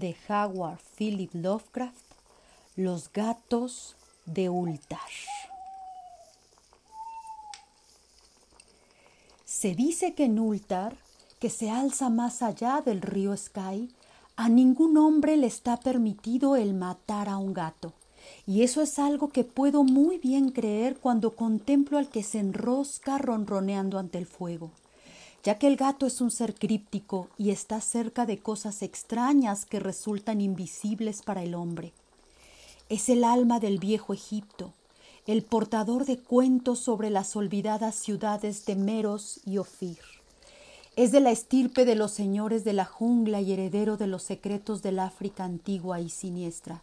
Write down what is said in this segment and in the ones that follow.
de Howard Philip Lovecraft, Los gatos de Ultar. Se dice que en Ultar, que se alza más allá del río Sky, a ningún hombre le está permitido el matar a un gato. Y eso es algo que puedo muy bien creer cuando contemplo al que se enrosca ronroneando ante el fuego, ya que el gato es un ser críptico y está cerca de cosas extrañas que resultan invisibles para el hombre. Es el alma del viejo Egipto, el portador de cuentos sobre las olvidadas ciudades de Meros y Ofir. Es de la estirpe de los señores de la jungla y heredero de los secretos del África antigua y siniestra.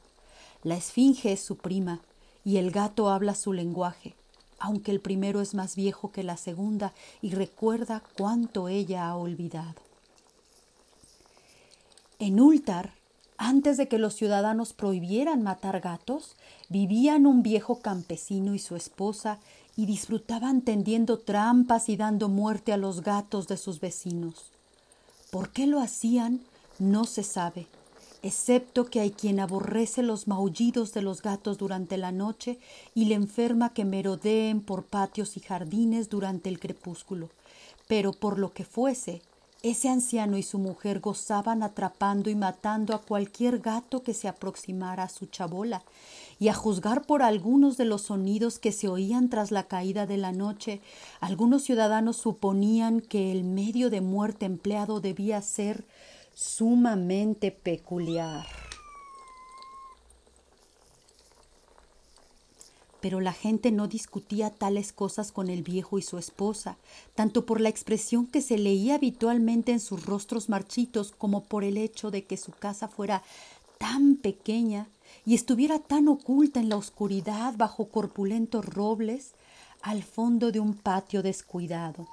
La esfinge es su prima y el gato habla su lenguaje, aunque el primero es más viejo que la segunda y recuerda cuánto ella ha olvidado. En Ultar, antes de que los ciudadanos prohibieran matar gatos, vivían un viejo campesino y su esposa y disfrutaban tendiendo trampas y dando muerte a los gatos de sus vecinos. ¿Por qué lo hacían? No se sabe, excepto que hay quien aborrece los maullidos de los gatos durante la noche y le enferma que merodeen por patios y jardines durante el crepúsculo. Pero por lo que fuese, ese anciano y su mujer gozaban atrapando y matando a cualquier gato que se aproximara a su chabola, y a juzgar por algunos de los sonidos que se oían tras la caída de la noche, algunos ciudadanos suponían que el medio de muerte empleado debía ser sumamente peculiar. Pero la gente no discutía tales cosas con el viejo y su esposa, tanto por la expresión que se leía habitualmente en sus rostros marchitos como por el hecho de que su casa fuera tan pequeña y estuviera tan oculta en la oscuridad bajo corpulentos robles al fondo de un patio descuidado.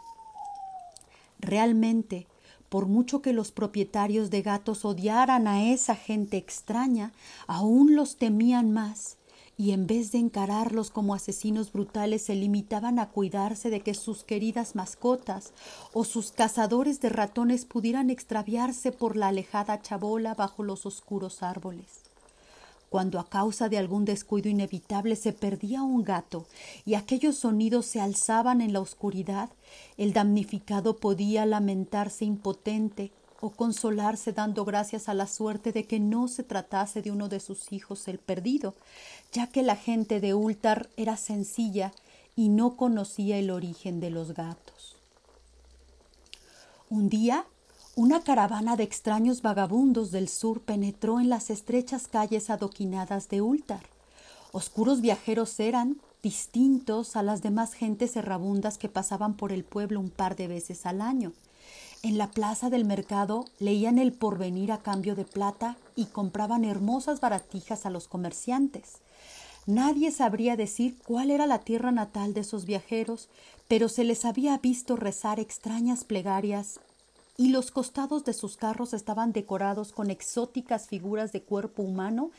Realmente, por mucho que los propietarios de gatos odiaran a esa gente extraña, aún los temían más, y en vez de encararlos como asesinos brutales se limitaban a cuidarse de que sus queridas mascotas o sus cazadores de ratones pudieran extraviarse por la alejada chabola bajo los oscuros árboles cuando a causa de algún descuido inevitable se perdía un gato y aquellos sonidos se alzaban en la oscuridad, el damnificado podía lamentarse impotente o consolarse dando gracias a la suerte de que no se tratase de uno de sus hijos el perdido, ya que la gente de Ultar era sencilla y no conocía el origen de los gatos. Un día una caravana de extraños vagabundos del sur penetró en las estrechas calles adoquinadas de Ultar. Oscuros viajeros eran, distintos a las demás gentes errabundas que pasaban por el pueblo un par de veces al año. En la plaza del mercado leían el porvenir a cambio de plata y compraban hermosas baratijas a los comerciantes. Nadie sabría decir cuál era la tierra natal de esos viajeros, pero se les había visto rezar extrañas plegarias y los costados de sus carros estaban decorados con exóticas figuras de cuerpo humano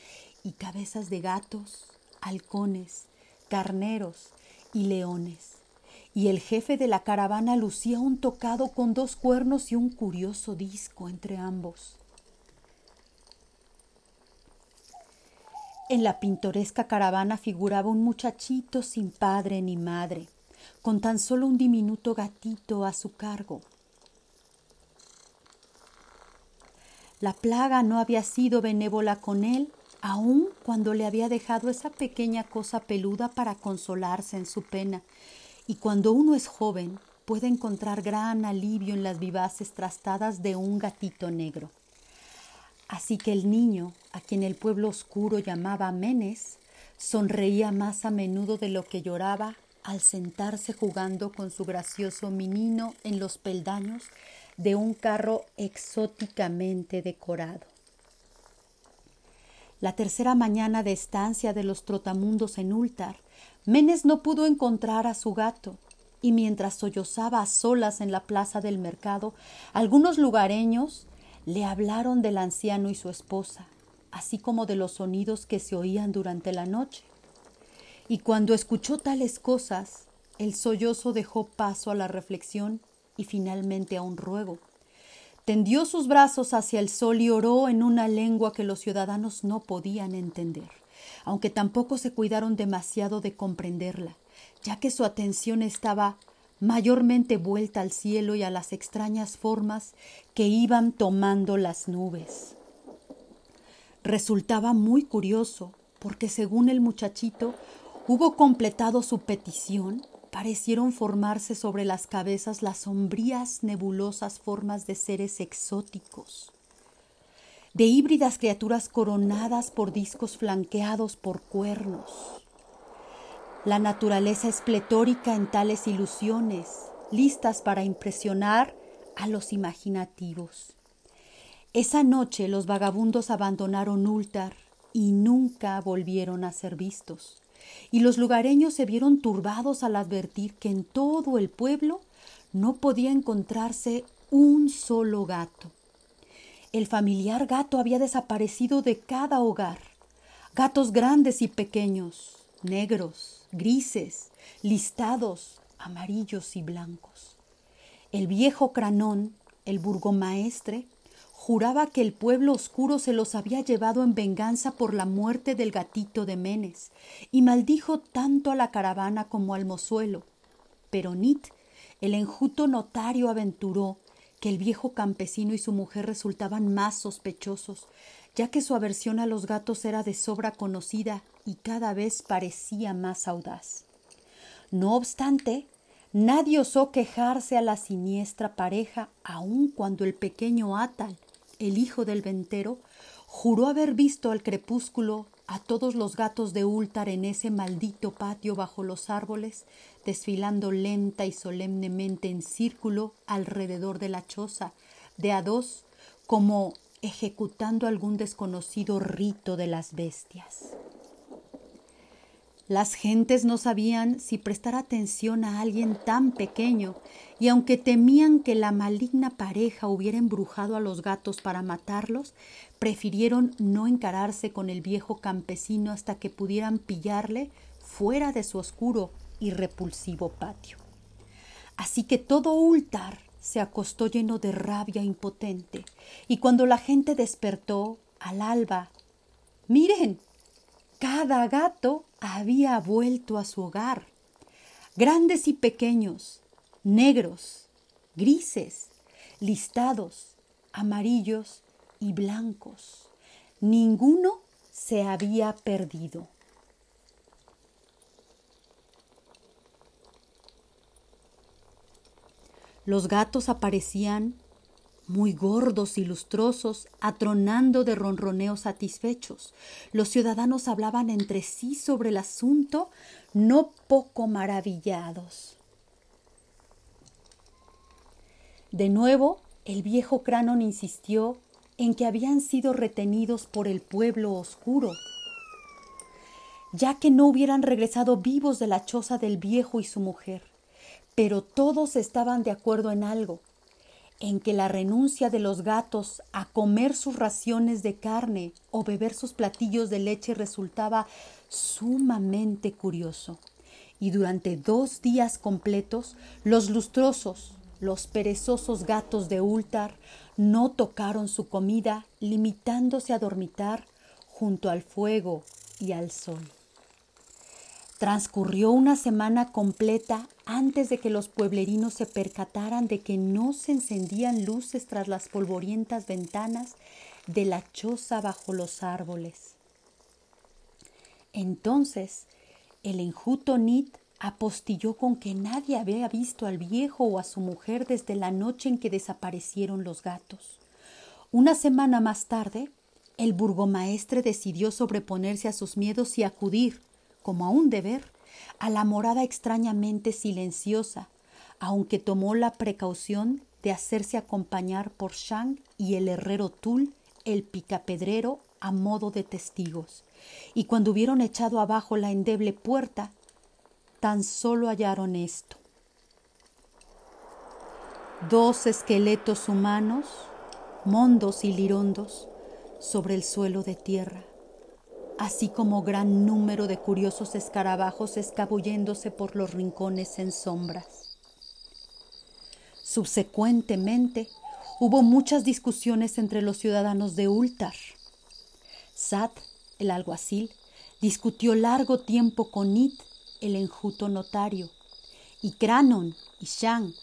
y cabezas de gatos, halcones, carneros y leones. Y el jefe de la caravana lucía un tocado con dos cuernos y un curioso disco entre ambos. En la pintoresca caravana figuraba un muchachito sin padre ni madre, con tan solo un diminuto gatito a su cargo La plaga no había sido benévola con él, aun cuando le había dejado esa pequeña cosa peluda para consolarse en su pena. Y cuando uno es joven, puede encontrar gran alivio en las vivaces trastadas de un gatito negro. Así que el niño, a quien el pueblo oscuro llamaba Menes, sonreía más a menudo de lo que lloraba al sentarse jugando con su gracioso menino en los peldaños de un carro exóticamente decorado. La tercera mañana de estancia de los trotamundos en Ultar, Menes no pudo encontrar a su gato, y mientras sollozaba a solas en la plaza del mercado, algunos lugareños le hablaron del anciano y su esposa, así como de los sonidos que se oían durante la noche. Y cuando escuchó tales cosas, el sollozo dejó paso a la reflexión y finalmente a un ruego. tendió sus brazos hacia el sol y oró en una lengua que los ciudadanos no podían entender, aunque tampoco se cuidaron demasiado de comprenderla, ya que su atención estaba mayormente vuelta al cielo y a las extrañas formas que iban tomando las nubes. Resultaba muy curioso, porque según el muchachito hubo completado su petición, parecieron formarse sobre las cabezas las sombrías, nebulosas formas de seres exóticos, de híbridas criaturas coronadas por discos flanqueados por cuernos. La naturaleza es pletórica en tales ilusiones, listas para impresionar a los imaginativos. Esa noche los vagabundos abandonaron Ultar y nunca volvieron a ser vistos y los lugareños se vieron turbados al advertir que en todo el pueblo no podía encontrarse un solo gato. El familiar gato había desaparecido de cada hogar. Gatos grandes y pequeños, negros, grises, listados, amarillos y blancos. El viejo Cranón, el burgomaestre, Juraba que el pueblo oscuro se los había llevado en venganza por la muerte del gatito de Menes, y maldijo tanto a la caravana como al mozuelo. Pero Nit, el enjuto notario, aventuró que el viejo campesino y su mujer resultaban más sospechosos, ya que su aversión a los gatos era de sobra conocida y cada vez parecía más audaz. No obstante, nadie osó quejarse a la siniestra pareja, aun cuando el pequeño Atal, el hijo del ventero, juró haber visto al crepúsculo a todos los gatos de Ultar en ese maldito patio bajo los árboles, desfilando lenta y solemnemente en círculo alrededor de la choza, de a dos, como ejecutando algún desconocido rito de las bestias. Las gentes no sabían si prestar atención a alguien tan pequeño, y aunque temían que la maligna pareja hubiera embrujado a los gatos para matarlos, prefirieron no encararse con el viejo campesino hasta que pudieran pillarle fuera de su oscuro y repulsivo patio. Así que todo Ultar se acostó lleno de rabia impotente, y cuando la gente despertó al alba, miren, cada gato había vuelto a su hogar. Grandes y pequeños, negros, grises, listados, amarillos y blancos. Ninguno se había perdido. Los gatos aparecían muy gordos y lustrosos, atronando de ronroneos satisfechos. Los ciudadanos hablaban entre sí sobre el asunto, no poco maravillados. De nuevo, el viejo Cranon insistió en que habían sido retenidos por el pueblo oscuro, ya que no hubieran regresado vivos de la choza del viejo y su mujer. Pero todos estaban de acuerdo en algo, en que la renuncia de los gatos a comer sus raciones de carne o beber sus platillos de leche resultaba sumamente curioso. Y durante dos días completos, los lustrosos, los perezosos gatos de Ultar no tocaron su comida, limitándose a dormitar junto al fuego y al sol. Transcurrió una semana completa antes de que los pueblerinos se percataran de que no se encendían luces tras las polvorientas ventanas de la choza bajo los árboles. Entonces el enjuto Nit apostilló con que nadie había visto al viejo o a su mujer desde la noche en que desaparecieron los gatos. Una semana más tarde, el burgomaestre decidió sobreponerse a sus miedos y acudir como a un deber, a la morada extrañamente silenciosa, aunque tomó la precaución de hacerse acompañar por Shang y el herrero Tul, el picapedrero, a modo de testigos. Y cuando hubieron echado abajo la endeble puerta, tan solo hallaron esto. Dos esqueletos humanos, mondos y lirondos, sobre el suelo de tierra así como gran número de curiosos escarabajos escabulléndose por los rincones en sombras. Subsecuentemente, hubo muchas discusiones entre los ciudadanos de Ultar. Sat, el alguacil, discutió largo tiempo con It, el enjuto notario, y Cranon, y Shang,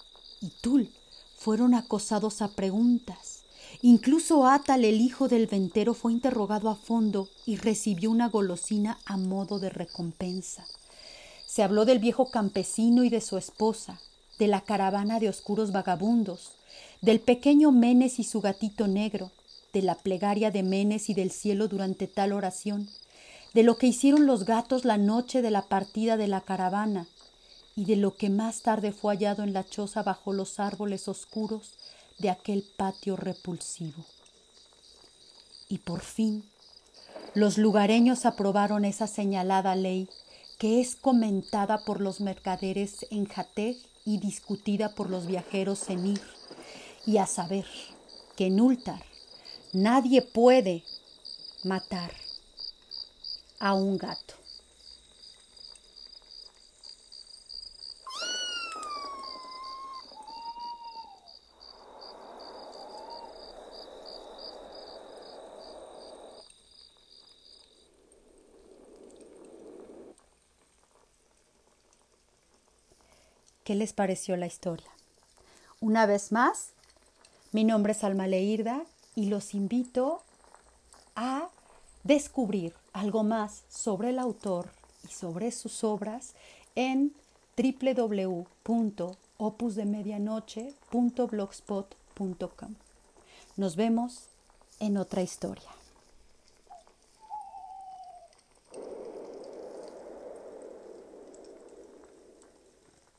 y Tul fueron acosados a preguntas. Incluso Atal, el hijo del ventero, fue interrogado a fondo y recibió una golosina a modo de recompensa. Se habló del viejo campesino y de su esposa, de la caravana de oscuros vagabundos, del pequeño Menes y su gatito negro, de la plegaria de Menes y del cielo durante tal oración, de lo que hicieron los gatos la noche de la partida de la caravana, y de lo que más tarde fue hallado en la choza bajo los árboles oscuros de aquel patio repulsivo. Y por fin, los lugareños aprobaron esa señalada ley que es comentada por los mercaderes en Jateg y discutida por los viajeros en Ir, y a saber que en Ultar nadie puede matar a un gato. ¿Qué les pareció la historia? Una vez más, mi nombre es Alma Leirda y los invito a descubrir algo más sobre el autor y sobre sus obras en www.opusdemedianoche.blogspot.com. Nos vemos en otra historia.